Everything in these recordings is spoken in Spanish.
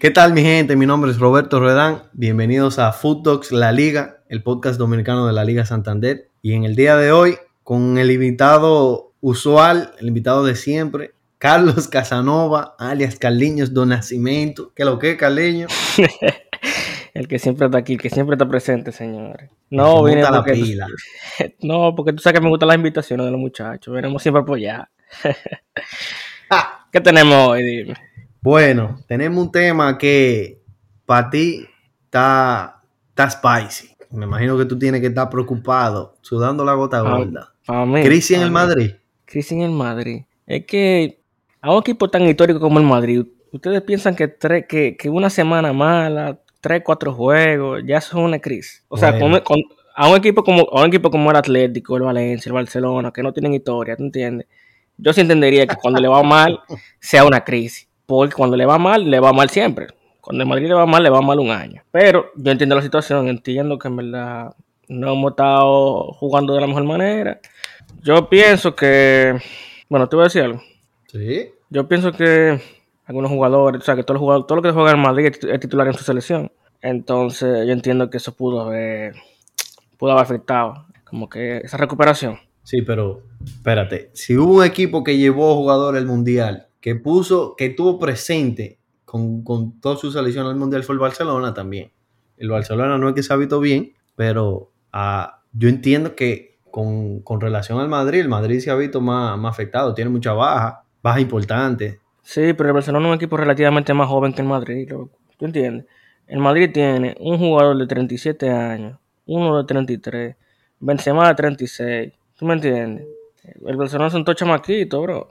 ¿Qué tal mi gente? Mi nombre es Roberto Redán. Bienvenidos a Food Talks La Liga, el podcast dominicano de la Liga Santander. Y en el día de hoy, con el invitado usual, el invitado de siempre, Carlos Casanova, alias Carliños Don Nacimiento. ¿Qué lo que, Carliños? el que siempre está aquí, el que siempre está presente, señores. No, viene la porque, pila. no, porque tú sabes que me gustan las invitaciones de los muchachos. Venimos siempre a apoyar. Ah, ¿Qué tenemos hoy? Dime. Bueno, tenemos un tema que para ti está, está spicy. Me imagino que tú tienes que estar preocupado, sudando la gota Ah, gorda. Mí. Crisis en pa' el. Madrid. Crisis en el Madrid. Es que a un equipo tan histórico como el Madrid, ustedes piensan que, tres, que, que una semana mala, tres, cuatro juegos, ya son una crisis. O sea, con- con- a, un equipo como, a un equipo como el Atlético, el Valencia, el Barcelona, que no tienen historia, ¿tú entiendes? Yo sí entendería que cuando le va mal sea una crisis. Porque cuando le va mal, le va mal siempre. Cuando el Madrid le va mal, le va mal un año. Pero yo entiendo la situación, entiendo que en verdad no hemos estado jugando de la mejor manera. Yo pienso que, bueno, te voy a decir algo. Sí. Yo pienso que algunos jugadores, o sea, que todos los jugadores, todo lo que juega en Madrid es titular en su selección. Entonces, yo entiendo que eso pudo haber, pudo haber afectado, como que esa recuperación. Sí, pero espérate. Si hubo un equipo que llevó jugadores al mundial, que puso, que estuvo presente con, con toda su selección al mundial, fue el Barcelona también. El Barcelona no es que se ha visto bien, pero ah, yo entiendo que con, con relación al Madrid, el Madrid se ha visto más, más afectado. Tiene mucha baja, baja importante. Sí, pero el Barcelona es un equipo relativamente más joven que el Madrid, loco. ¿Tú entiendes? El Madrid tiene un jugador de 37 años, uno de 33, Benzema de 36. ¿Tú me entiendes? El Barcelona es un tocho chamaquito, bro.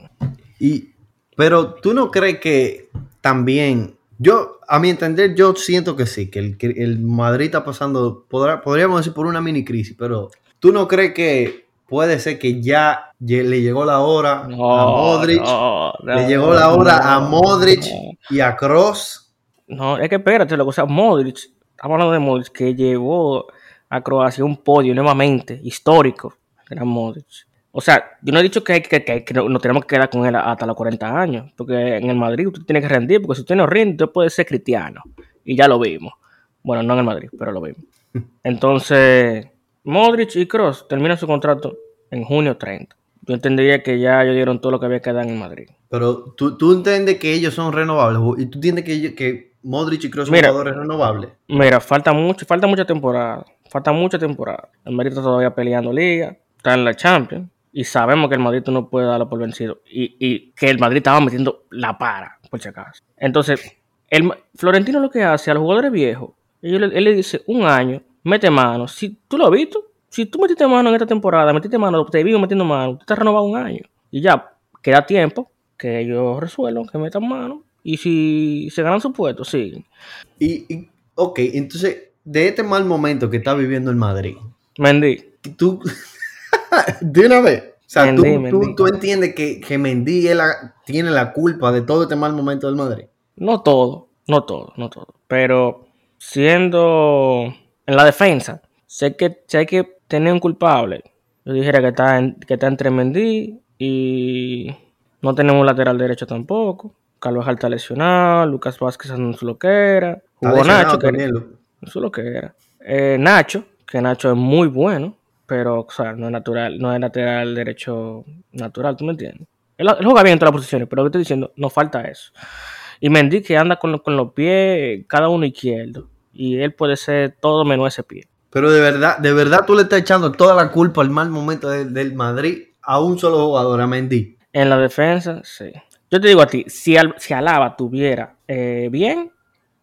Y, pero tú no crees que también, yo, a mi entender, yo siento que sí, que el, que el Madrid está pasando, podrá- podríamos decir por una mini crisis, pero tú no crees que puede ser que ya le llegó la hora a Modric, no, no, le llegó la hora a Modric y a Cross. No, es que espérate, lo que sea, Modric, estamos hablando de Modric, que llevó a Croacia un podio nuevamente, histórico, era Modric. O sea, yo no he dicho que, que, que- que no- nos tenemos que quedar con él hasta los 40 años, porque en el Madrid usted tiene que rendir, porque si usted no rinde, usted puede ser cristiano, y ya lo vimos. Bueno, no en el Madrid, pero lo vimos. Entonces, Modric y Cross terminan su contrato en junio 30. Yo entendería que ya ellos dieron todo lo que había que dar en el Madrid. Pero tú, tú entiendes que ellos son renovables y tú entiendes que, que Modric y Cross son Mira. jugadores renovables. Mira, falta mucho, falta mucha temporada. Falta mucha temporada. El Madrid está todavía peleando liga, está en la Champions. Y sabemos que el Madrid no puede darlo por vencido. Y, y que el Madrid estaba metiendo la para, por si acaso. Entonces, el Florentino lo que hace a los jugadores viejos, le- él le dice un año, mete mano. Si tú lo has visto, si tú metiste mano en esta temporada, metiste mano, te vivo metiendo mano, tú te has renovado un año. Y ya, queda tiempo que ellos resuelvan, que metan mano. Y si se ganan su puesto, siguen. Y, y, ok, entonces, de este mal momento que está viviendo el Madrid, Mendy, tú de una vez o sea tú, Mendy, tú- Mendy. tú entiendes que, que Mendy la- tiene la culpa de todo este mal momento del Madrid No todo, no todo, no todo. Pero siendo en la defensa, sé que si hay que tener un culpable. Yo dijera que está, en- que está entre Mendy y no tenemos un lateral derecho tampoco. Carvajal está lesionado, Lucas Vázquez en su loquera. Jugó Nacho, que su loquera. Eh, Nacho, que Nacho es muy bueno, pero o sea, no es natural, no es lateral derecho natural, ¿tú me entiendes? Él, él juega bien en todas las posiciones, pero lo que estoy diciendo, nos falta eso. Y Mendy que anda con, con los pies, cada uno izquierdo. Y él puede ser todo menos ese pie. pero de verdad de verdad tú le estás echando toda la culpa al mal momento de- del Madrid a un solo jugador a Mendy En la defensa, sí. Yo te digo a ti, si, Al- si Alaba tuviera eh, bien,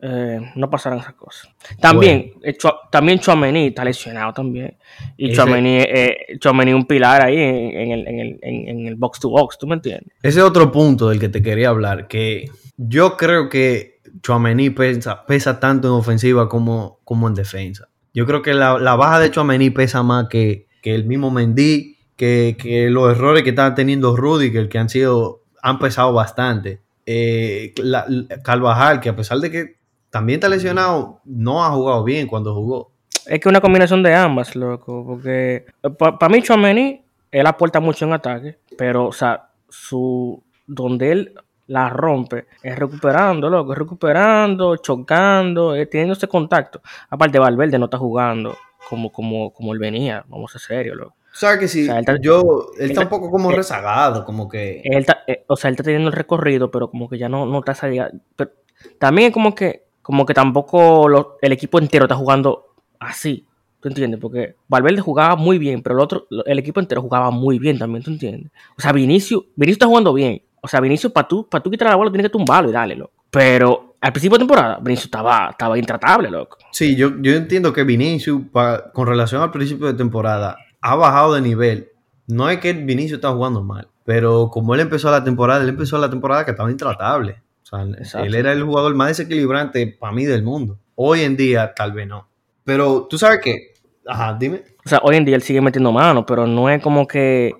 eh, no pasaran esas cosas. También, eh, Chua- también Chouameni está lesionado también. Y Chouameni eh, un pilar ahí en, en el, en, el, en- el box to box, ¿tú me entiendes? ese es otro punto del que te quería hablar que yo creo que Chouameni pesa, pesa tanto en ofensiva como, como en defensa yo creo que la, la baja de Chouameni pesa más que, que el mismo Mendy que, que los errores que está teniendo Rudiger que han sido han pesado bastante Eh, la- Carvajal que a pesar de que también está lesionado no ha jugado bien cuando jugó Es que una combinación de ambas, loco. Porque para mí, Chouameni, él aporta mucho en ataque. Pero, o sea, su, donde él la rompe, es recuperando, loco, es recuperando, chocando, es teniendo ese contacto. Aparte, Valverde no está jugando como, como, como él venía, vamos a ser serios, loco. O sea que sí, O sea, él está- yo, él él está un poco como eh, rezagado, como que... Él está- eh, o sea, él está teniendo el recorrido, pero como que ya no, no está saliendo. Pero también es como que, como que tampoco el equipo entero está jugando así. ¿Tú entiendes? Porque Valverde jugaba muy bien, pero el otro, el equipo entero jugaba muy bien también, ¿tú entiendes? O sea, Vinicius, Vinicius está jugando bien. O sea, Vinicius, para tú, para tú quitar la bola, tienes que tumbarlo y darle, loco. Pero al principio de temporada, Vinicius estaba, estaba intratable, loco. Sí, yo, yo entiendo que Vinicius, con relación al principio de temporada, ha bajado de nivel. No es que Vinicius está jugando mal, pero como él empezó la temporada, él empezó la temporada que estaba intratable. O sea, él era el jugador más desequilibrante para mí del mundo. Hoy en día, tal vez no. Pero tú sabes que, ajá, dime. O sea, hoy en día él sigue metiendo mano, pero no es como que.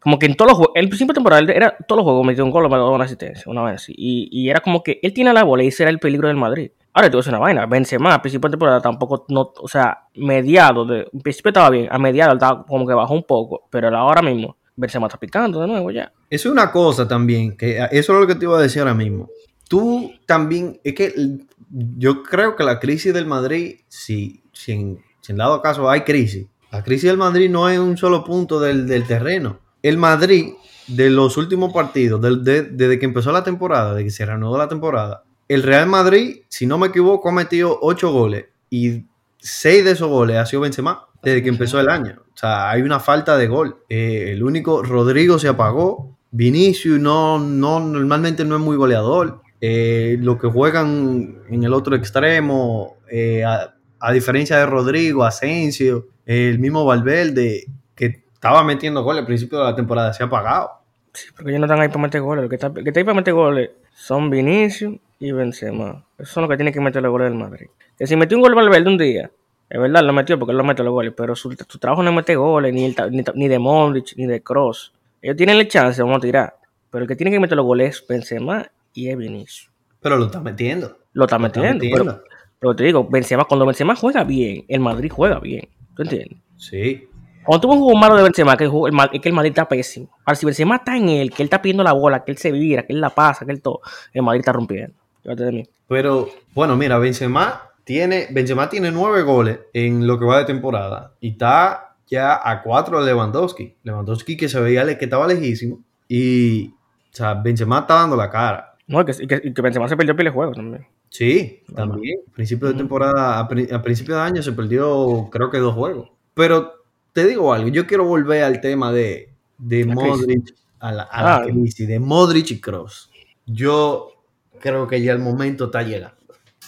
Como que en todos los juegos. El principio él era todos los juegos metió un gol una asistencia, una vez así. Y, y era como que él tiene la bola y ese era el peligro del Madrid. Ahora te voy a decir una vaina. Benzema, al principio de temporada tampoco. No, o sea, mediado. De, al principio estaba bien. A mediado estaba como que bajó un poco. Pero ahora mismo, Benzema está picando de nuevo ya. Eso es una cosa también, que eso es lo que te iba a decir ahora mismo. Tú también, es que yo creo que la crisis del Madrid, si, si, en, dado caso hay crisis, la crisis del Madrid no es un solo punto del, del terreno. El Madrid, de los últimos partidos, desde que empezó la temporada, de que se reanudó la temporada, el Real Madrid, si no me equivoco, ha metido 8 goles y 6 de esos goles ha sido Benzema desde que empezó el año. O sea, hay una falta de gol. Eh, el único, Rodrigo se apagó. Vinicius no, no, normalmente no es muy goleador. Eh, lo que juegan en el otro extremo, eh, a, a diferencia de Rodrigo, Asensio, el mismo Valverde, que estaba metiendo goles al principio de la temporada, se ha apagado. Sí, porque ellos no están ahí para meter goles. Los que están, que están ahí para meter goles son Vinicius y Benzema. Esos son los que tienen que meter los goles del Madrid. Que si metió un gol Valverde un día, es verdad, lo metió porque él lo mete los goles, pero su, su trabajo no es meter goles, ni, el ni, ni de Modric, ni de Cross. Ellos tienen la chance, vamos a tirar. Pero el que tiene que meter los goles es Benzema y es Vinicius. Pero lo está metiendo. Lo está Lo está metiendo. metiendo. Pero, pero te digo, Benzema, cuando Benzema juega bien, el Madrid juega bien. ¿Tú entiendes? Sí. Cuando tuvo un juego malo de Benzema, que el, juego- el Ma- es que el Madrid está pésimo. Ahora, si Benzema está en él, que él está pidiendo la bola, que él se vira, que él la pasa, que él todo, el Madrid está rompiendo. Fíjate de mí. Pero, bueno, mira, Benzema tiene, Benzema tiene nueve goles en lo que va de temporada y está ya a cuatro de Lewandowski. Lewandowski que se veía que estaba lejísimo y, o sea, Benzema está dando la cara. No, y que, que, Benzema se perdió pile de juego también. Sí, también. Principio de Ujú. temporada, a, pri- a principio de año se perdió creo que dos juegos. Pero te digo algo, yo quiero volver al tema de, de Modric, a la, a la Ah. crisis, de Modric y Cross. Yo creo que ya el momento está llegando.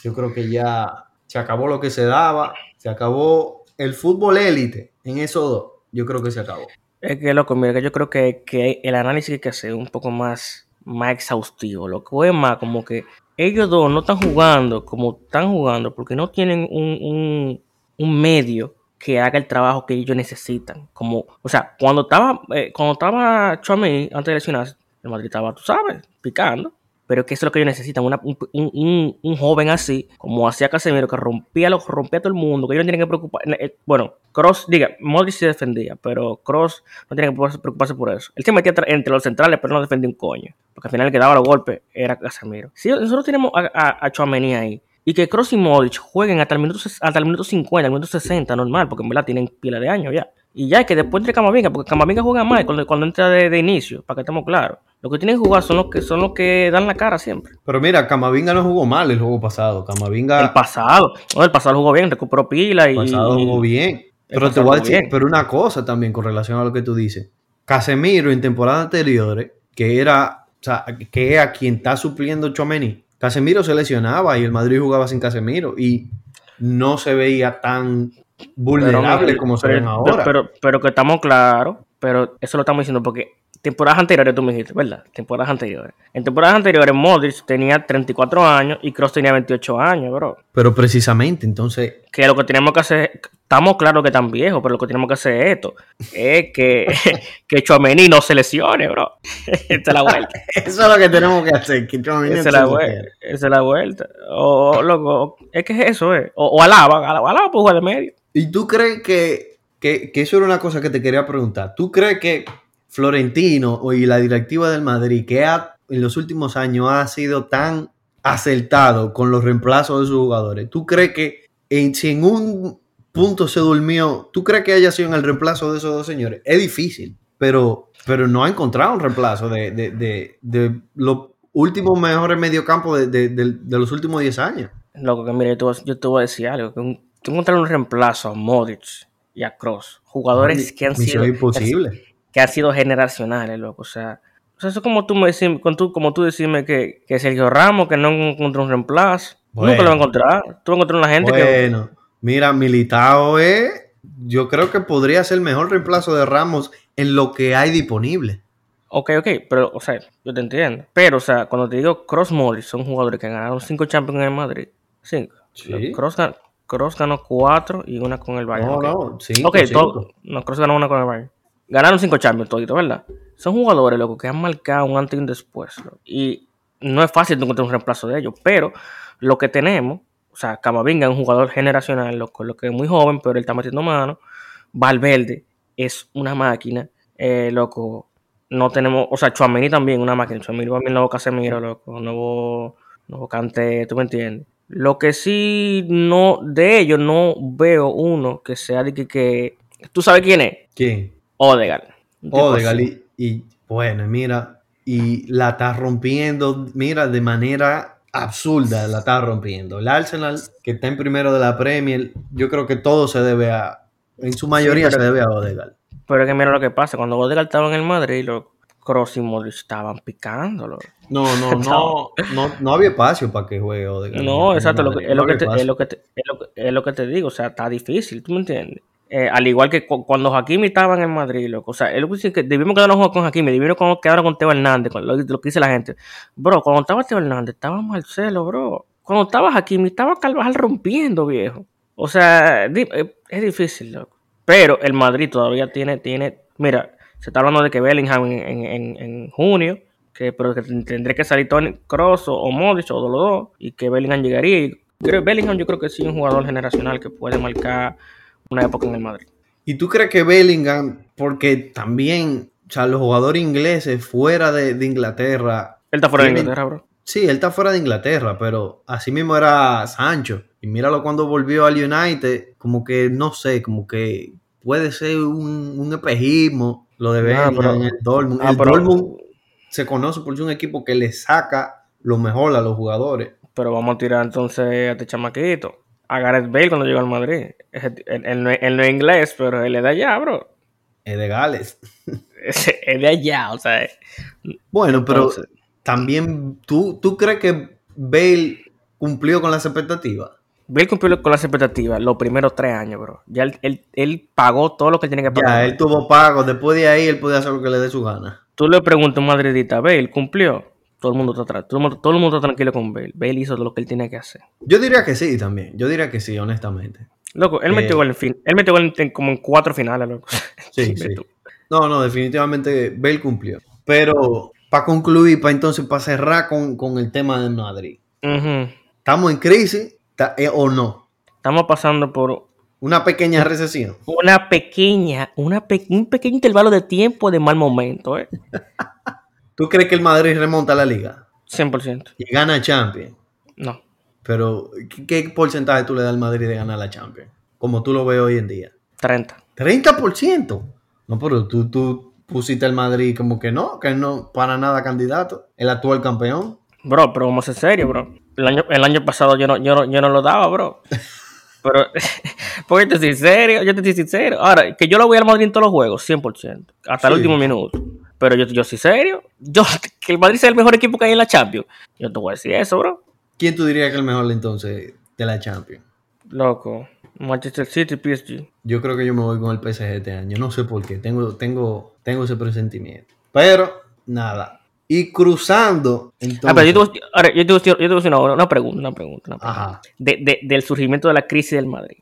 Yo creo que ya se acabó lo que se daba, se acabó el fútbol élite en esos dos. Yo creo que se acabó. Es que, loco, mira, yo creo que, que el análisis hay que hacer un poco más, más exhaustivo. Lo que es más como que ellos dos no están jugando como están jugando porque no tienen un, un, medio que haga el trabajo que ellos necesitan. Como, o sea, cuando estaba, eh, cuando estaba antes de lesionarse, el Madrid estaba, tú sabes, picando. Pero es que eso es lo que ellos necesitan, una- un, un- un- joven así, como hacía Casemiro, que rompía, lo, rompía a todo el mundo, que ellos no tienen que preocupar. eh, Bueno, Cross, diga, Modric se defendía, pero Cross no tiene que preocuparse, por eso. Él se metía entre los centrales, pero no defendía un coño. Porque al final el que daba los golpes era Casemiro. Si nosotros tenemos a, a, ahí, y que Cross y Modric jueguen hasta el, minuto, hasta el minuto 50, el minuto 60, normal, porque en verdad tienen pila de años ya. Y ya, que después entre Camavinga, porque Camavinga juega más cuando, cuando entra de, de inicio, para que estemos claros. Los que tienen que jugar son los que, son los que dan la cara siempre. Pero mira, Camavinga no jugó mal el juego pasado. Camavinga El pasado, no, el pasado jugó bien, recuperó pila y. el pasado jugó bien. Pero te voy a decir, bien. pero una cosa también con relación a lo que tú dices. Casemiro en temporadas anteriores, que era, o sea, que a quien está supliendo Chomeni, Casemiro se lesionaba y el Madrid jugaba sin Casemiro y no se veía tan vulnerable Pero, como se pero- ven ahora. Pero, pero que estamos claros, pero eso lo estamos diciendo porque temporadas anteriores tú me dijiste, ¿verdad? Temporadas anteriores. En temporadas anteriores Modric tenía 34 años y Kroos tenía 28 años, bro. Pero precisamente, entonces, Que lo que tenemos que hacer, estamos claros que están viejos, pero lo que tenemos que hacer es esto, es que, que Chouameni no se lesione, bro. Esta es la vuelta. eso es lo que tenemos que hacer. Que Tchouaméni Esa es se la vuelta. Esa es la vuelta. O, loco, es que es eso, eh. O, o Alaba, Alaba, Alaba puede jugar de medio. ¿Y tú crees que, que, que eso era una cosa que te quería preguntar? ¿Tú crees que Florentino y la directiva del Madrid, que ha en los últimos años ha sido tan acertado con los reemplazos de sus jugadores. ¿Tú crees que en, si en un punto se durmió, ¿tú crees que haya sido en el reemplazo de esos dos señores? Es difícil, pero, pero no ha encontrado un reemplazo de, de, de, de los últimos mejores mediocampos de, de, de los últimos 10 años. Loco, que te, voy, yo te voy a decir algo. Que un, tú encontrar un reemplazo a Modric y a Cross, jugadores que han sido imposible. Que, han sido generacionales, loco. O sea, o sea eso como tú me decís, como tú, como tú decime que, que Sergio Ramos, que no encontró un reemplazo. Bueno, Nunca lo va a encontrar. Tú vas a encontrar una gente bueno, que. Bueno, mira, Militao es. Yo creo que podría ser el mejor reemplazo de Ramos en lo que hay disponible. Ok, ok, pero, o sea, yo te entiendo. Pero, o sea, cuando te digo Cross Modric, son jugadores que ganaron cinco Champions en Madrid. Cinco. Sí. Cross, Cross ganó cuatro y una con el Bayern. No, okay. no, cinco, Ok, cinco. todo, no, Cross ganó una con el Bayern. Ganaron cinco Champions todito, ¿verdad? Son jugadores, loco, que han marcado un antes y un después. Y no es fácil encontrar un reemplazo de ellos, pero lo que tenemos, o sea, Camavinga es un jugador generacional, loco, lo que es muy joven, pero él está metiendo mano. Valverde es una máquina, eh, loco. No tenemos, o sea, Chuamini también, una máquina. Chuamini el nuevo Casemiro, loco, nuevo, nuevo Cante, ¿tú me entiendes? Lo que sí, no, de ellos no veo uno que sea de que ¿tú sabes quién es? ¿Quién? Odegaard. así. Y, y, bueno, mira, y la está rompiendo, mira, de manera absurda la está rompiendo. El Arsenal, que está en primero de la Premier, yo creo que todo se debe a, en su mayoría Sí, pero- se debe a Odegaard. Pero es que mira lo que pasa, cuando Odegaard estaba en el Madrid, los Kroos y Modric estaban picándolo. No, no, no, no, no había espacio para que juegue Odegaard. No, exacto, es lo que te digo, o sea, está difícil, ¿tú me entiendes? Eh, al igual que cu- cuando Hakimi estaba en Madrid, loco, o sea, él dice que debimos quedarnos con Hakimi, debimos quedarnos con Teo Hernández, lo, que dice la gente. Bro, cuando estaba Teo Hernández, estaba Marcelo, bro. Cuando estaba Hakimi, estaba Carvajal rompiendo, viejo. O sea, eh, es difícil, loco. Pero el Madrid todavía tiene, tiene, mira, se está hablando de que Bellingham en, en- en- junio, que, pero que tendría que salir Tony Cross o, o Modric o los dos, y que Bellingham llegaría. Creo, Bellingham yo creo que sí es un jugador generacional que puede marcar una época en el Madrid. ¿Y tú crees que Bellingham, porque también, o sea, los jugadores ingleses fuera de, de Inglaterra, Él está fuera de Inglaterra, bro. sí, él está fuera de Inglaterra, pero así mismo era Sancho. Y míralo cuando volvió al United, como que, no sé, como que puede ser un, un espejismo lo de Ah, Bellingham pero- en el Dortmund. ah, el pero- Dortmund se conoce por ser un equipo que le saca lo mejor a los jugadores. Pero vamos a tirar entonces a este chamaquito. A Gareth Bale cuando llegó al Madrid. Él, no, es- él no es inglés, pero él es de allá, bro. Es de Gales. Es, es de allá, o sea. Bueno, pero también, ¿tú, ¿tú crees que Bale cumplió con las expectativas? Bale cumplió con las expectativas los primeros tres años, bro. Ya él, él- él pagó todo lo que tenía que pagar. Ya, él tuvo pago. Después de ahí, él podía hacer lo que le dé su gana. Tú le preguntas a un madridita, Bale cumplió. Todo el mundo está. Todo el mundo, todo el mundo está tranquilo con Bale. Bale hizo lo que él tenía que hacer. Yo diría que sí también. Yo diría que sí, honestamente. Loco, él Eh. metió gol en fin. Él metió gol en- como en cuatro finales, loco. Sí, sí. No, no, definitivamente Bale cumplió. Pero para concluir, para entonces, para cerrar con, con el tema del Madrid. Ujú. ¿Estamos en crisis eh, o no? Estamos pasando por Una pequeña recesión. una pequeña, una pe- un pequeño intervalo de tiempo de mal momento, ¿eh? ¿Tú crees que el Madrid remonta la liga 100%. y gana Champions? No. Pero, ¿qué, qué porcentaje tú le das al Madrid de ganar la Champions? Como tú lo ves hoy en día. 30. 30%. No, pero tú, tú pusiste al Madrid como que no, que no para nada candidato. El actual campeón. Bro, pero vamos a ser serios, bro. El año, el año pasado yo no, yo, no, yo no lo daba, bro. Pero, porque te soy serio, yo te estoy sincero. Ahora, que yo lo voy al Madrid en todos los juegos, 100%. Hasta el último minuto. Pero yo, yo soy serio. Yo, que el Madrid sea el mejor equipo que hay en la Champions. Yo te voy a decir eso, bro. ¿Quién tú dirías que es el mejor entonces de la Champions? Loco. Manchester City, PSG. Yo creo que yo me voy con el PSG este año. No sé por qué. Tengo, tengo, tengo ese presentimiento. Pero, nada. Y cruzando. Entonces, Ah, pero yo te, voy- ahora, yo te yo te una, pregunta, una pregunta. Una pregunta. Ajá. De- de- del surgimiento de la crisis del Madrid.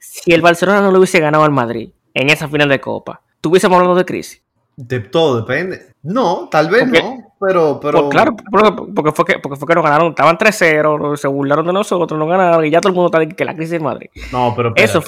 Si el Barcelona no le hubiese ganado al Madrid en esa final de Copa, ¿tuviésemos hablando de crisis? De todo depende. No, tal vez Porque- no. Pero, pero. Pues claro, porque, fue que, porque fue que nos ganaron, estaban 3-0, se burlaron de nosotros, nos ganaron y ya todo el mundo está de que la crisis del Madrid. No, pero. Eso.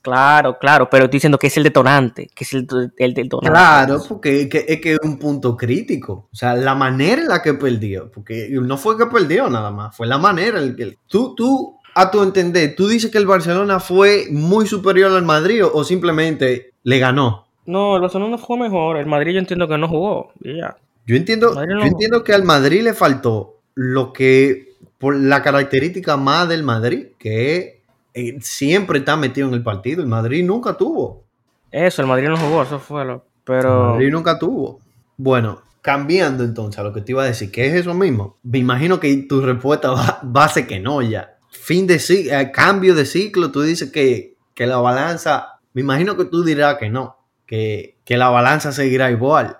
Claro, claro, pero estoy diciendo que es el detonante, que es el, el detonante. Claro, porque es que, es que es un punto crítico. O sea, la manera en la que perdió, porque no fue que perdió nada más, fue la manera en que... Tú, tú, a tu entender, ¿tú dices que el Barcelona fue muy superior al Madrid o simplemente le ganó? No, el Barcelona fue mejor, el Madrid yo entiendo que no jugó, y ya. Yo entiendo, no- yo entiendo que al Madrid le faltó lo que, por la característica más del Madrid, que eh, siempre está metido en el partido. El Madrid nunca tuvo. Eso, el Madrid no jugó, eso fue lo... El Pero... Madrid nunca tuvo. Bueno, cambiando entonces a lo que te iba a decir, que es eso mismo. Me imagino que tu respuesta va, va a ser que no ya. Fin de ciclo, cambio de ciclo, tú dices que, que la balanza, me imagino que tú dirás que no, que, que la balanza seguirá igual.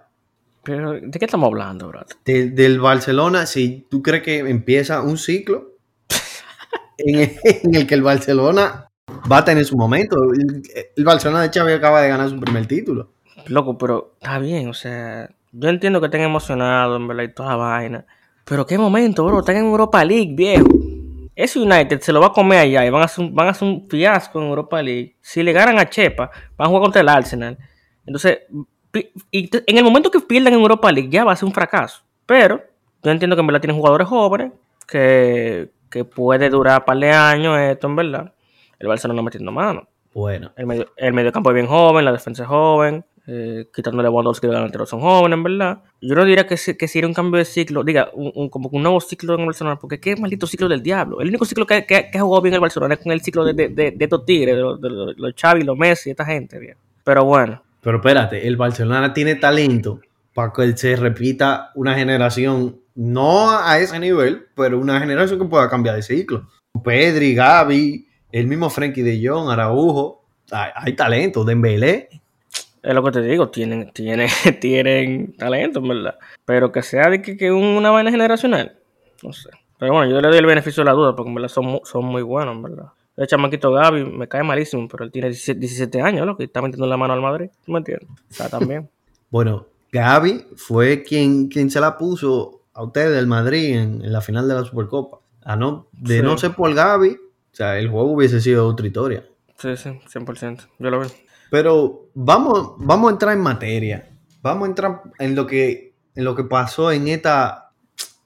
Pero, ¿de qué estamos hablando, bro? de- del Barcelona, si tú crees que empieza un ciclo en el, en el que el Barcelona va a tener su momento. El, el Barcelona de Xavi acaba de ganar su primer título. Loco, pero está bien, o sea, yo entiendo que estén emocionados, en verdad, y toda la vaina. Pero qué momento, bro, están en Europa League, viejo. Ese United se lo va a comer allá y van a hacer un, van a hacer un fiasco en Europa League. Si le ganan a Chepa, van a jugar contra el Arsenal. Entonces, en el momento que pierdan en Europa League ya va a ser un fracaso. Pero yo entiendo que en verdad tienen jugadores jóvenes que, que puede durar un par de años esto, en verdad. El Barcelona metiendo mano. Bueno, El medio, el mediocampo es bien joven, la defensa es joven, eh, quitándole a Lewandowski y delantero son jóvenes, en verdad. Yo no diría que, que si era un cambio de ciclo, diga, un, un- como un nuevo ciclo en el Barcelona, porque qué maldito ciclo del diablo. El único ciclo que, que, que ha jugado bien el Barcelona es con el ciclo de, de, de, de estos tigres, de los, de los, los Xavi, los Messi, esta gente, bien. Pero bueno, pero espérate, el Barcelona tiene talento para que se repita una generación, no a ese nivel, pero una generación que pueda cambiar de ciclo. Pedri, Gavi, el mismo Frenkie de Jong, Araujo, hay, hay talento, Dembélé. es lo que te digo, tienen, tienen, tienen talento, en verdad. Pero que sea de que, una vaina generacional, no sé. Pero bueno, yo le doy el beneficio de la duda, porque en verdad son, son muy buenos, en verdad. El chamaquito Gaby me cae malísimo, pero él tiene 17, 17 años, lo que está metiendo la mano al Madrid, ¿tú me entiendes? O sea, también. Bueno, Gaby fue quien, quien se la puso a ustedes del Madrid en, en la final de la Supercopa. A no, de Sí. no ser por Gaby, o sea, el juego hubiese sido otra historia. Sí, sí, 100%. Yo lo veo. Pero vamos, vamos a entrar en materia. Vamos a entrar en lo que, en lo que pasó en esta,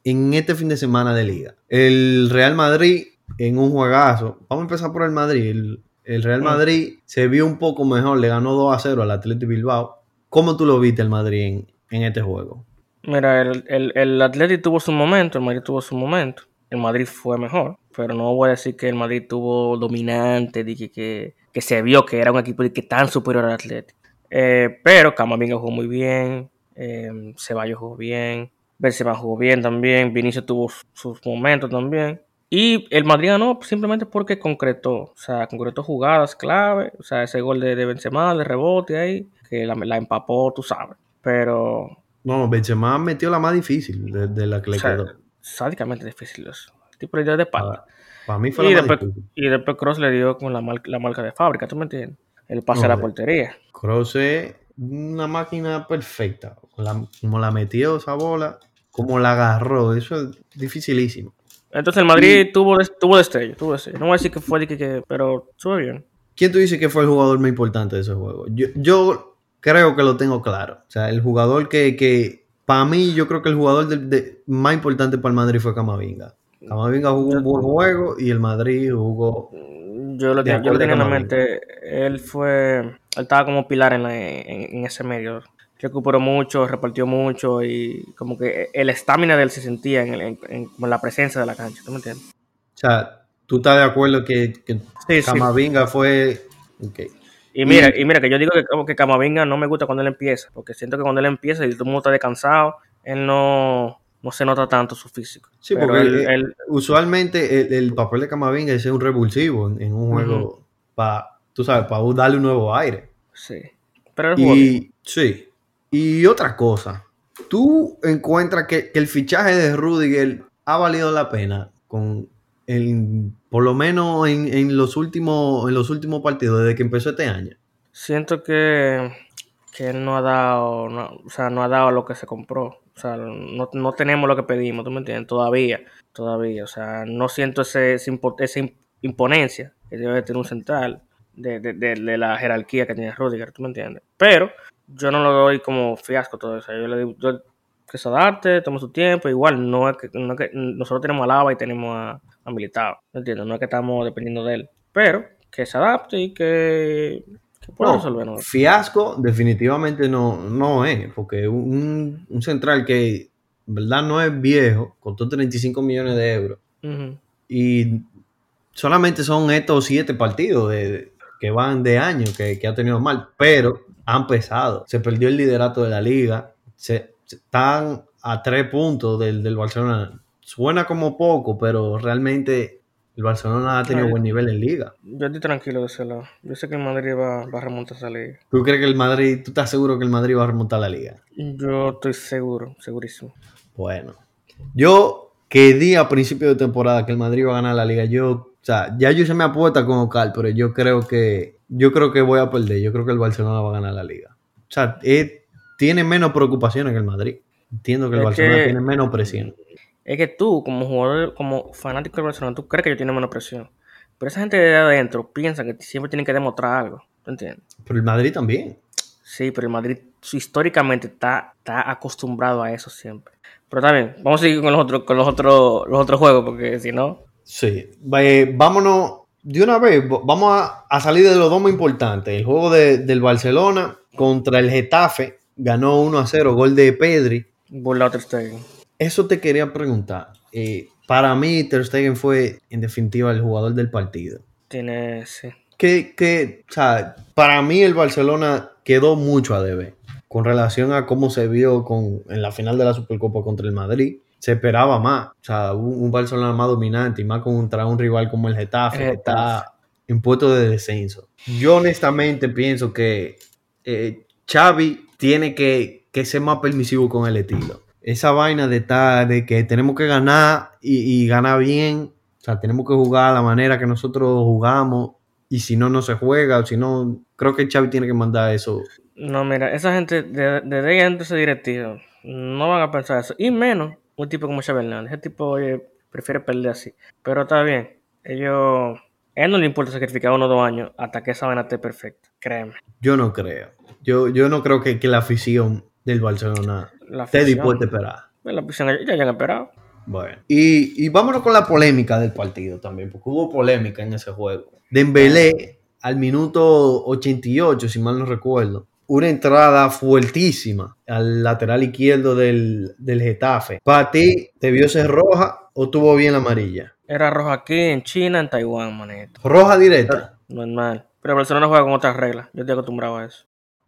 en este fin de semana de liga. El Real Madrid en un juegazo. Vamos a empezar por el Madrid. El, el Real Mm. Madrid se vio un poco mejor, le ganó 2 a 0 al Atlético Bilbao. ¿Cómo tú lo viste el Madrid en, en este juego? Mira, el, el, el Atleti tuvo su momento, el Madrid tuvo su momento. El Madrid fue mejor, pero no voy a decir que el Madrid tuvo dominante, de que, que, que se vio que era un equipo de que tan superior al Atleti. Eh, pero Camavinga jugó muy bien, eh, Ceballos jugó bien, Benzema jugó bien también, Vinicius tuvo su- sus momentos también. Y el Madrid ganó simplemente porque concretó, o sea, concretó jugadas clave, o sea, ese gol de, de Benzema, de rebote ahí, que la, la empapó, tú sabes. Pero No, Benzema metió la más difícil de, de la que le o sea, quedó. sádicamente difícil eso. El tipo le dio de espalda. Para mí fue y, la más después, difícil. y después Cross le dio con la, mar- la marca de fábrica, ¿tú me entiendes? El pase No, a la portería. Kroos es una máquina perfecta. La- como la metió esa bola, como la agarró, eso es dificilísimo. Entonces el Madrid tuvo, des- tuvo destello, tuvo destello. No voy a decir que fue de que, que- pero estuvo bien. ¿Quién tú dices que fue el jugador más importante de ese juego? Yo, yo creo que lo tengo claro. O sea, el jugador que, que para mí, yo creo que el jugador de- de- más importante para el Madrid fue Camavinga. Camavinga jugó un buen juego y el Madrid jugó. Yo lo, tenía- yo lo tenía en la mente. Él fue. Él estaba como pilar en, la- en, en ese medio. Recuperó mucho, repartió mucho y como que el estamina de él se sentía en, el- en- en- como en la presencia de la cancha, ¿tú me entiendes? O sea, tú estás de acuerdo que, que Sí, sí. Camavinga fue. ok. Y mira, y mira que yo digo que como que Camavinga no me gusta cuando él empieza, porque siento que cuando él empieza y todo el mundo está descansado, él no, no se nota tanto su físico. Sí, Pero porque él- él- usualmente el, el papel de Camavinga es un revulsivo en, un juego para, tú sabes, para darle un nuevo aire. sí. Pero él. Y sí. Y otra cosa, ¿tú encuentras que, el fichaje de Rudiger ha valido la pena con el, por lo menos en, los últimos en los últimos partidos desde que empezó este año? Siento que, que no ha dado, o sea, no ha dado lo que se compró. O sea, no, no tenemos lo que pedimos, ¿tú me entiendes? Todavía, todavía. O sea, no siento ese, esa im- imponencia que debe tener un central. de, de, de, de la jerarquía que tiene Rudiger, ¿tú me entiendes? Pero yo no lo doy como fiasco todo eso. Yo le digo yo- que se adapte, tome su tiempo. Igual, no es que, no es que nosotros tenemos a Lava y tenemos a, a Militao, ¿me entiendes? No es que estamos dependiendo de él. Pero que se adapte y que, que pueda No, resolver. ¿no? fiasco definitivamente no, no es, porque un, un central que, en verdad, no es viejo, costó 35 millones de euros, y solamente son estos siete partidos de, que van de año que, que ha tenido mal, pero han pesado. Se perdió el liderato de la liga, se, se- están a tres puntos del, del Barcelona. Suena como poco, pero realmente el Barcelona ha tenido Ay. buen nivel en liga. Yo estoy tranquilo de ese lado. Yo sé que el Madrid va, va a remontar esa liga. ¿Tú crees que el Madrid, tú estás seguro que el Madrid va a remontar la liga? Yo estoy seguro, segurísimo. Bueno, yo que di a principio de temporada que el Madrid va a ganar la liga, yo, o sea, ya yo se me apuesta con Ocal, pero yo creo que, yo creo que voy a perder, yo creo que el Barcelona va a ganar la liga. O sea, eh, tiene menos preocupaciones que el Madrid. Entiendo que el Es Barcelona que- tiene menos presión. Es que tú, como jugador, como fanático del Barcelona, tú crees que ellos tienen menos presión. Pero esa gente de adentro piensa que siempre tienen que demostrar algo. ¿Tú entiendes? Pero el Madrid también. Sí, pero el Madrid históricamente está, está acostumbrado a eso siempre. Pero bien, vamos a seguir con los otros, con los otros, los otros juegos, porque si no. Sí, eh, vámonos de una vez, vamos a, a salir de los dos más importantes. El juego de- del Barcelona contra el Getafe ganó 1 a 0, gol de Pedri. Eso te quería preguntar. Eh, para mí, Ter Stegen fue, en definitiva, el jugador del partido. Tiene, sí. Que, que, o sea, para mí el Barcelona quedó mucho a deber con relación a cómo se vio con, en la final de la Supercopa contra el Madrid. Se esperaba más. O sea, un, un Barcelona más dominante y más contra un rival como el Getafe, El que está en puesto de descenso. Yo honestamente pienso que eh, Xavi tiene que, que ser más permisivo con el estilo. Esa vaina de, estar, de que tenemos que ganar y, y ganar bien. O sea, tenemos que jugar a la manera que nosotros jugamos. Y si no, no se juega. O si no, creo que Xavi tiene que mandar eso. No, mira, esa gente de, de, de no van a pensar eso. Y menos un tipo como Xavi Hernández. Ese tipo oye, prefiere perder así. Pero está bien. Ellos. A él no le importa sacrificar uno o dos años hasta que esa vaina esté perfecta. Créeme. Yo no creo. Yo, yo no creo que, que la afición del Barcelona esté dispuesta a esperar. La afición ya, ya han esperado. Bueno. Y, y vámonos con la polémica del partido también, porque hubo polémica en ese juego. Dembélé al minuto 88, si mal no recuerdo, una entrada fuertísima al lateral izquierdo del, del Getafe. ¿Para ti debió ser roja o tuvo bien la amarilla? Era rojo aquí, en China, en Taiwán, manito. Roja directa. Normal. Pero Barcelona juega con otras reglas. Yo estoy acostumbrado a eso.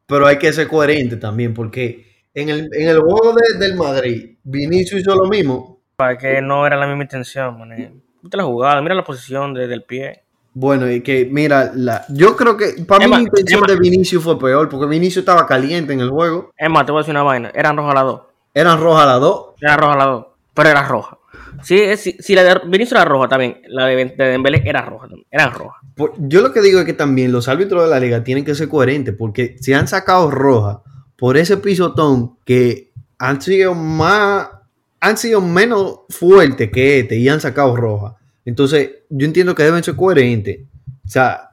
Pero hay que ser coherente también, porque en el, en el juego de- del Madrid, Vinicius hizo lo mismo. Para que no era la misma intención, manito. Mira la jugada, mira la posición de- del pie. Bueno, y que mira, la, yo creo que para mí la intención Emma. de Vinicius fue peor, porque Vinicius estaba caliente en el juego. Es más, te voy a decir una vaina. Eran rojas las dos. Eran rojas las dos. Era roja las dos. Pero era roja. Sí, si, si la de Vinicius era roja también, la de, de Dembélé era roja también. Eran rojas. Yo lo que digo es que también los árbitros de la liga tienen que ser coherentes, porque si han sacado roja por ese pisotón que han sido más, han sido menos fuertes que este y han sacado roja. Entonces, yo entiendo que deben ser coherentes. O sea,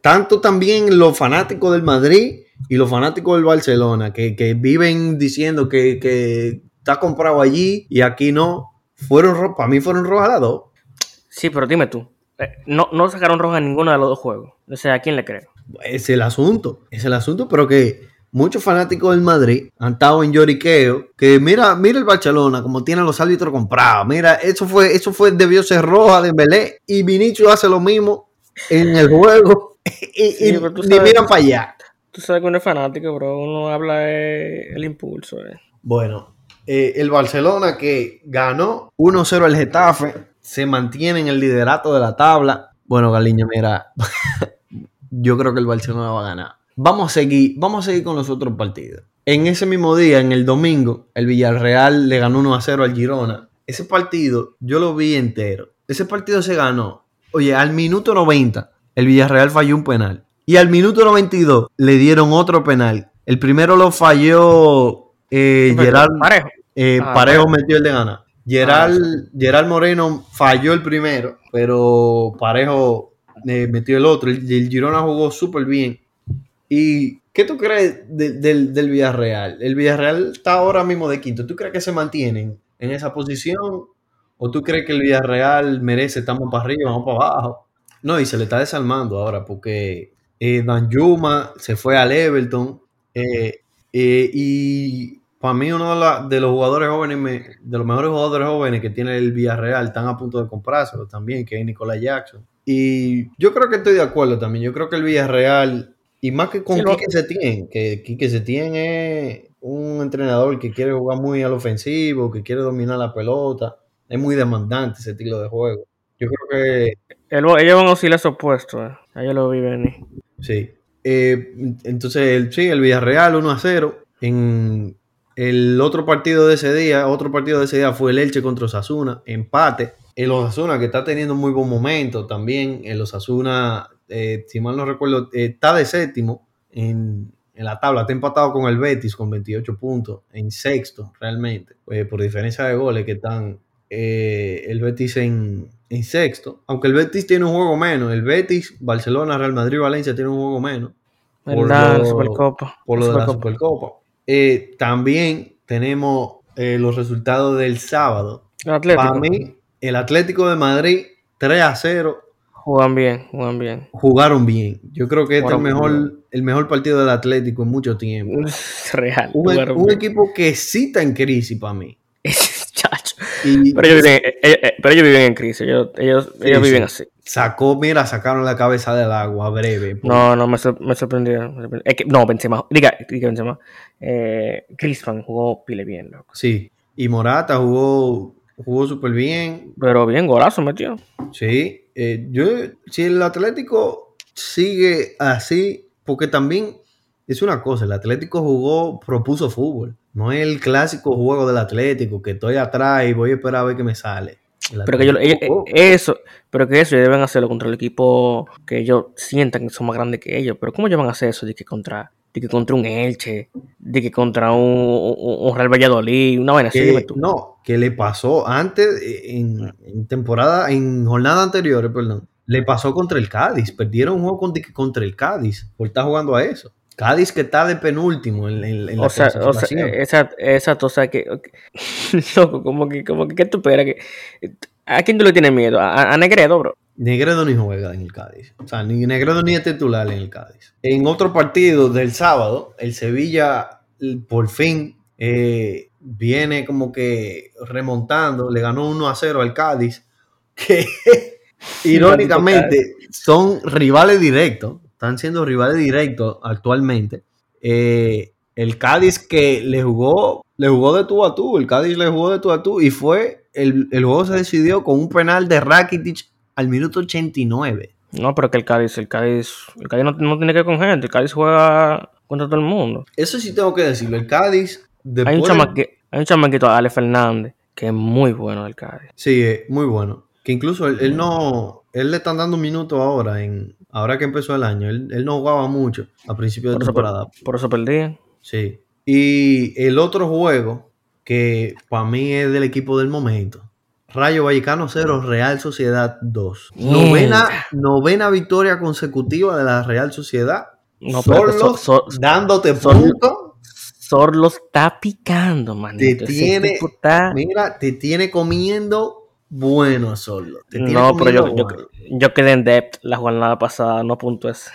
tanto también los fanáticos del Madrid y los fanáticos del Barcelona, que, que viven diciendo que, que está comprado allí y aquí no, fueron ro- para mí fueron rojas las dos. Sí, pero dime tú. eh, No, no sacaron roja en ninguno de los dos juegos. O sea, ¿a quién le creo? Es el asunto, es el asunto, pero que muchos fanáticos del Madrid han estado en lloriqueo, que mira, mira el Barcelona, como tiene a los árbitros comprados, mira, eso fue, eso fue, debió ser roja de Belé, y Vinicius hace lo mismo en el juego, y, Sí, miran para allá. Tú sabes que uno es fanático, bro. Uno habla el impulso. eh. Bueno, eh, el Barcelona que ganó 1-0 al Getafe, se mantiene en el liderato de la tabla. Bueno, Galiño, mira, yo creo que el Barcelona va a ganar. Vamos a seguir, vamos a seguir con los otros partidos. En ese mismo día, en el domingo, el Villarreal le ganó 1-0 al Girona. Ese partido yo lo vi entero. Ese partido se ganó. Oye, al minuto 90, el Villarreal falló un penal. Y al minuto 92 le dieron otro penal. El primero lo falló eh, Gerard, Parejo. eh, Ah, Parejo bueno. metió el de ganar. Gerard, Gerard Moreno falló el primero, pero Parejo eh, metió el otro. El, el Girona jugó súper bien. ¿Y qué tú crees de- del, del Villarreal? El Villarreal está ahora mismo de quinto. ¿Tú crees que se mantienen en esa posición? ¿O tú crees que el Villarreal merece estar más para arriba, más para abajo? No, y se le está desarmando ahora porque eh, Danjuma se fue al Everton. eh, eh, y para mí uno de, de los jugadores jóvenes, de los mejores jugadores jóvenes que tiene el Villarreal, están a punto de comprárselo también, que es Nicolás Jackson. Y yo creo que estoy de acuerdo también. Yo creo que el Villarreal, y más que con Sí, lo- Quique Setién, que Quique Setién es un entrenador que quiere jugar muy al ofensivo, que quiere dominar la pelota. Es muy demandante ese estilo de juego. Yo creo que El- ellos van a oscilar su puesto. Eh. Ellos lo viven venir. Sí. Eh, entonces, el, sí, el Villarreal 1 a 0. En el otro partido de ese día, otro partido de ese día fue el Elche contra Osasuna, empate. El Osasuna, que está teniendo muy buen momento también. El Osasuna, eh, si mal no recuerdo, eh, está de séptimo en, en la tabla. Está empatado con el Betis con 28 puntos. En sexto, realmente. eh, por diferencia de goles que están eh, el Betis en, en sexto. Aunque el Betis tiene un juego menos. El Betis, Barcelona, Real Madrid, Valencia tiene un juego menos. Por ¿Verdad? lo- Supercopa. Por lo de la Supercopa. Supercopa. Eh, también tenemos eh, los resultados del sábado. El Atlético. Para mí, el Atlético de Madrid 3 a 0 Juegan bien, juegan bien. jugaron bien. Yo creo que este es mejor, el mejor partido del Atlético en mucho tiempo. Real. Un, bien. equipo que sí está en crisis para mí. Chacho. Y Pero ellos viven, eh, eh, pero ellos viven en crisis. Ellos, ellos, viven así. sacó, mira, sacaron la cabeza del agua breve. No, no, me, sor- me sorprendió. Es que, no, Benzema. Diga, diga Benzema. Eh, Griezmann jugó pile bien, loco. Sí. Y Morata jugó, jugó súper bien. Pero bien, golazo metió. Sí, eh, yo, si el Atlético sigue así, porque también es una cosa, el Atlético jugó, propuso fútbol, no es el clásico juego del Atlético, que estoy atrás y voy a esperar a ver qué me sale. Pero que ellos- jugó. eh, eso, pero que eso ellos deben hacerlo contra el equipo que ellos sientan que son más grandes que ellos. Pero ¿cómo ellos van a hacer eso? De que contra, de que contra un Elche, de que contra un, Real Valladolid, una vaina así, no, que le pasó antes, eh, en, en temporada, en jornada anteriores, perdón, le pasó contra el Cádiz, perdieron un juego contra, contra el Cádiz, por estar jugando a eso. Cádiz que está de penúltimo en, en- en la O sea, o sea, esa, esa cosa que, loco, como que, como que, ¿qué tú esperas? Que, ¿A quién tú le tienes miedo? ¿A, a Negredo, bro? Negredo ni juega en el Cádiz. O sea, ni Negredo ni es titular en el Cádiz. En otro partido del sábado, el Sevilla por fin eh, viene como que remontando. Le ganó 1 a 0 al Cádiz. Que irónicamente son rivales directos. Están siendo rivales directos actualmente. Eh, el Cádiz que le jugó, le jugó de tú a tú. El Cádiz le jugó de tú a tú. Y fue, el, el juego se decidió con un penal de Rakitic al minuto 89. No, pero que el Cádiz, el Cádiz, el Cádiz no, no tiene que ver con gente, el Cádiz juega contra todo el mundo. Eso sí tengo que decirlo. El Cádiz, después Hay un, de- chamaque- hay un chamaquito, Ale Fernández, que es muy bueno del Cádiz. Sí, es muy bueno. Que incluso él, él no, él le están dando minutos ahora, en, ahora que empezó el año. Él, él no jugaba mucho a principio de Por eso, temporada. por eso perdían. Sí. Y el otro juego, que para mí es del equipo del momento. Rayo Vallecano 0, Real Sociedad 2. Mierda. Novena, novena victoria consecutiva de la Real Sociedad. No, so- so- dándote puntos. Sorlo está picando, manito. Ese tiene- está- Mira, te tiene comiendo bueno solo. Te No, pero yo, yo, quedé en depth la jornada pasada, no puntos.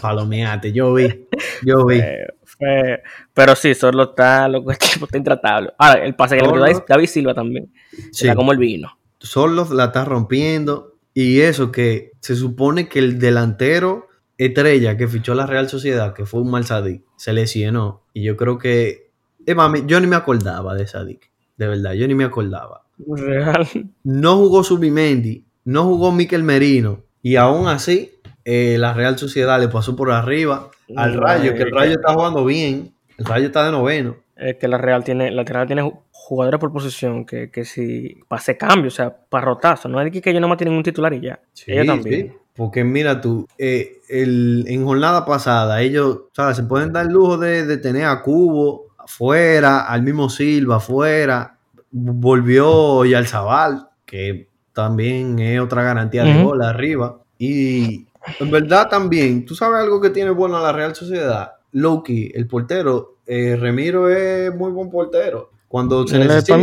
Palomeate, yo vi. Yo vi. Eh, pero sí, Sorlo está, loco, está intratable. Ahora, el pase que le Sorlo. David, Silva también. Sí. Como el vino. Solo la está rompiendo. Y eso que se supone que el delantero estrella que fichó la Real Sociedad, que fue un mal Sadik, se lesionó. Y yo creo que. Es más, yo ni me acordaba de Sadik. De verdad, yo ni me acordaba. Real. No jugó Subimendi, no jugó Miquel Merino. Y aún así, eh, la Real Sociedad le pasó por arriba al Rayo, que el Rayo está jugando bien. El Rayo está de noveno. Es que la Real tiene, la Real tiene ju- jugadores por posición que, que si pase cambio, o sea, para rotazo. No es que, que ellos nomás tienen un titular y ya. ellos también. sí. Porque mira tú, eh, el- en jornada pasada, ellos, ¿sabes? Se pueden dar el lujo de, de tener a Cubo afuera, al mismo Silva afuera. Volvió Yarzabal, que también es otra garantía de gol arriba. Y en verdad también, tú sabes algo que tiene bueno a la Real Sociedad. Loki, el portero, eh, Remiro es muy buen portero. Cuando se necesita.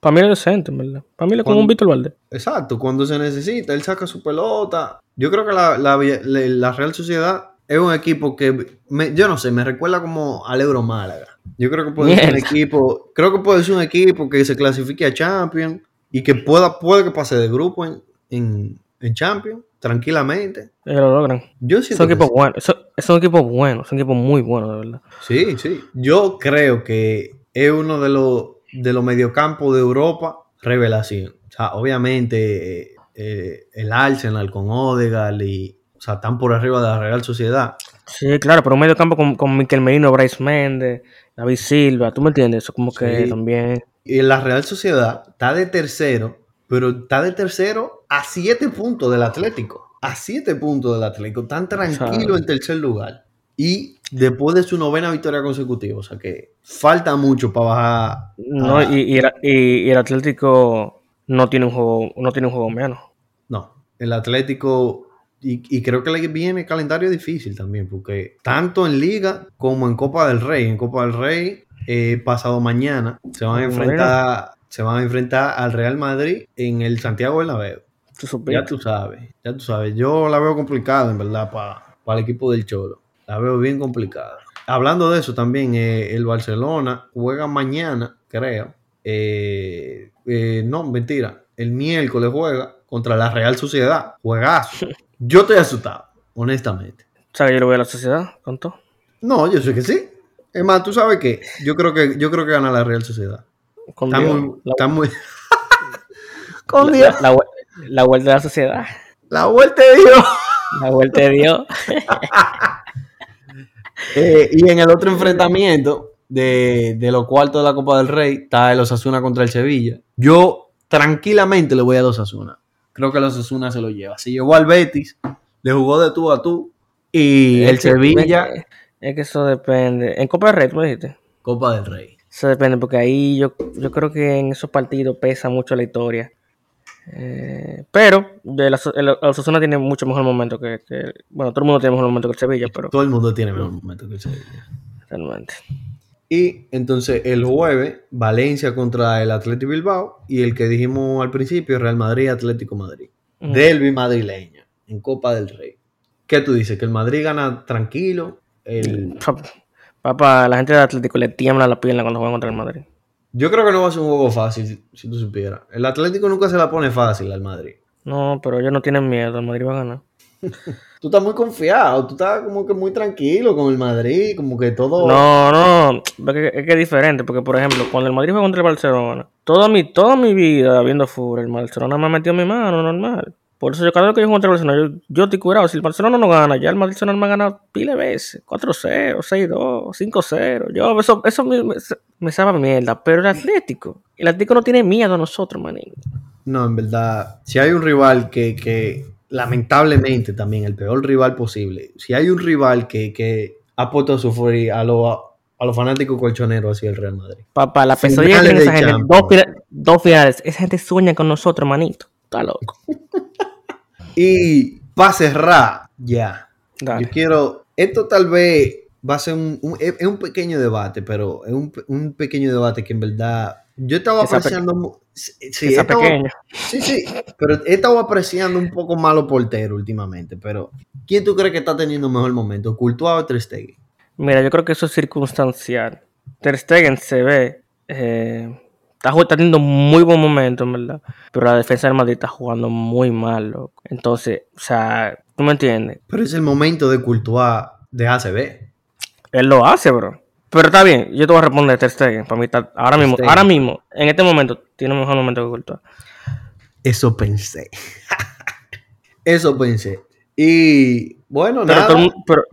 Para mí, es decente, ¿verdad? Para mí es como un Víctor Valde. Exacto, cuando se necesita, él saca su pelota. Yo creo que la, la, Real Sociedad es un equipo que, yo no sé, me recuerda como al Euro Málaga. Yo creo que puede ser un equipo, creo que puede ser un equipo que se clasifique a Champions y que pueda, puede que pase de grupo en, en, en Champions tranquilamente. Ellos lo logran. Yo son equipos buenos, son, equipos buenos, son equipos muy buenos, de verdad. Sí, sí. Yo creo que es uno de los, de los mediocampos de Europa revelación. O sea, obviamente eh, el Arsenal con Odegaard y, o sea, están por arriba de la Real Sociedad. Sí, claro, pero un mediocampo con, con Miquel Merino, Bryce Méndez, David Silva, ¿tú me entiendes? Eso como que también... Y la Real Sociedad está de tercero pero está de tercero a siete puntos del Atlético. A siete puntos del Atlético. Tan tranquilo en tercer lugar. Y después de su novena victoria consecutiva. O sea que falta mucho para bajar. No, y, el, Atlético no tiene un juego, no tiene un juego menos. No, el Atlético. Y, creo que le viene calendario difícil también, porque tanto en Liga como en Copa del Rey. En Copa del Rey, eh, pasado mañana, se van a enfrentar se van a enfrentar al Real Madrid en el Santiago Bernabéu. Ya tú sabes, ya tú sabes. Yo la veo complicada, en verdad, para el equipo del Cholo. La veo bien complicada. Hablando de eso también, eh, el Barcelona juega mañana, creo. Eh, eh, no, mentira. El miércoles juega contra la Real Sociedad. Juegazo. Yo estoy asustado, honestamente. ¿Sabes yo lo voy a la Sociedad con todo? No, yo sé que sí. Es más, tú sabes que yo creo que yo creo que gana la Real Sociedad está Muy, está muy. Con Dios. La, la, vuelta de la sociedad. La vuelta de Dios. La vuelta de Dios. Eh, y en el otro enfrentamiento de, de los cuartos de la Copa del Rey está el Osasuna contra el Sevilla. Yo tranquilamente le voy a los Osasuna. Creo que el Osasuna se lo lleva. Si llevó al Betis, le jugó de tú a tú. Y el Sevilla. Es que eso depende. ¿En Copa del Rey, tú dijiste? Copa del Rey. Eso depende, porque ahí yo, yo creo que en esos partidos pesa mucho la historia. Eh, pero de la, el, Osasuna tiene mucho mejor momento que, Bueno, todo el mundo tiene mejor momento que el Sevilla, pero. Todo el mundo tiene mejor momento que el Sevilla. Realmente. Y entonces el jueves, Valencia contra el Atlético Bilbao. Y el que dijimos al principio, Real Madrid, Atlético Madrid. Delvi madrileño, en Copa del Rey. ¿Qué tú dices? ¿Que el Madrid gana tranquilo? El... Papá, la gente del Atlético le tiembla la pierna cuando juega contra el Madrid. Yo creo que no va a ser un juego fácil, si, tú supieras. El Atlético nunca se la pone fácil al Madrid. No, pero ellos no tienen miedo, el Madrid va a ganar. tú estás muy confiado, tú estás como que muy tranquilo con el Madrid, como que todo... No, no, es que, es, diferente, porque por ejemplo, cuando el Madrid juega contra el Barcelona, toda mi, toda mi vida viendo fútbol, el Barcelona me ha metido mi mano, normal. Por eso yo cada vez que yo contra el Barcelona, yo, yo estoy curado. Si el Barcelona no gana, ya el Barcelona me ha ganado pile veces. 4-0, 6-2, 5-0. Yo, eso, eso me, me, sabe mierda. Pero el Atlético, el Atlético no tiene miedo a nosotros, manín. No, en verdad, si hay un rival que, que lamentablemente también, el peor rival posible, si hay un rival que, que ha puesto a sufrir a los a los fanáticos colchoneros así el Real Madrid. Papá, la pesadilla de esa gente. Dos, dos finales. Esa gente sueña con nosotros, manito. Está loco. Y para cerrar, ya. Yo quiero. Esto tal vez va a ser un, es un pequeño debate, pero es un, pequeño debate que en verdad yo estaba apreciando. Sí, pequeño. sí, sí, pero he estado apreciando un poco malo portero últimamente. Pero, ¿quién tú crees que está teniendo un mejor momento? ¿Courtois o Ter Stegen? Mira, yo creo que eso es circunstancial. Ter Stegen se ve eh, está, teniendo muy buen momento, en verdad. Pero la defensa del Madrid está jugando muy mal, loco. Entonces, o sea, ¿tú me entiendes? Pero es el momento de Courtois de ACB. Él lo hace, bro. Pero está bien, yo te voy a responder Ter Stegen. Para mí está, ahora mismo, ahora mismo, en este momento, tiene un mejor momento que Courtois. Eso pensé. Eso pensé. Y bueno, pero, nada.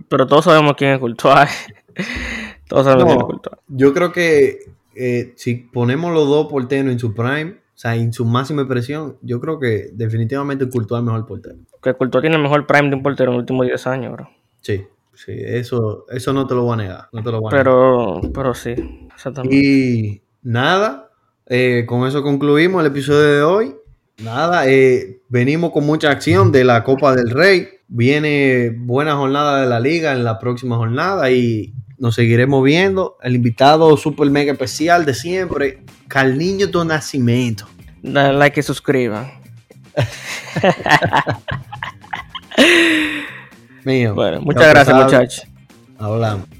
pero, todos sabemos quién es Courtois. todos sabemos quién es Courtois. Yo creo que eh, si ponemos los dos porteros en su prime, o sea, en su máxima expresión, yo creo que definitivamente Courtois es el mejor portero. Que Courtois tiene el mejor prime de un portero en los últimos 10 años, bro. Sí, sí, eso, eso no te lo voy a negar. No te lo voy a pero, pero sí, exactamente. Y nada, eh, con eso concluimos el episodio de hoy. Nada, eh, venimos con mucha acción de la Copa del Rey. Viene buena jornada de la liga en la próxima jornada y nos seguiremos viendo. El invitado super mega especial de siempre, Carliño do Nacimiento. Dale like y suscriban. Mío. Bueno, muchas gracias, muchachos. Hablamos.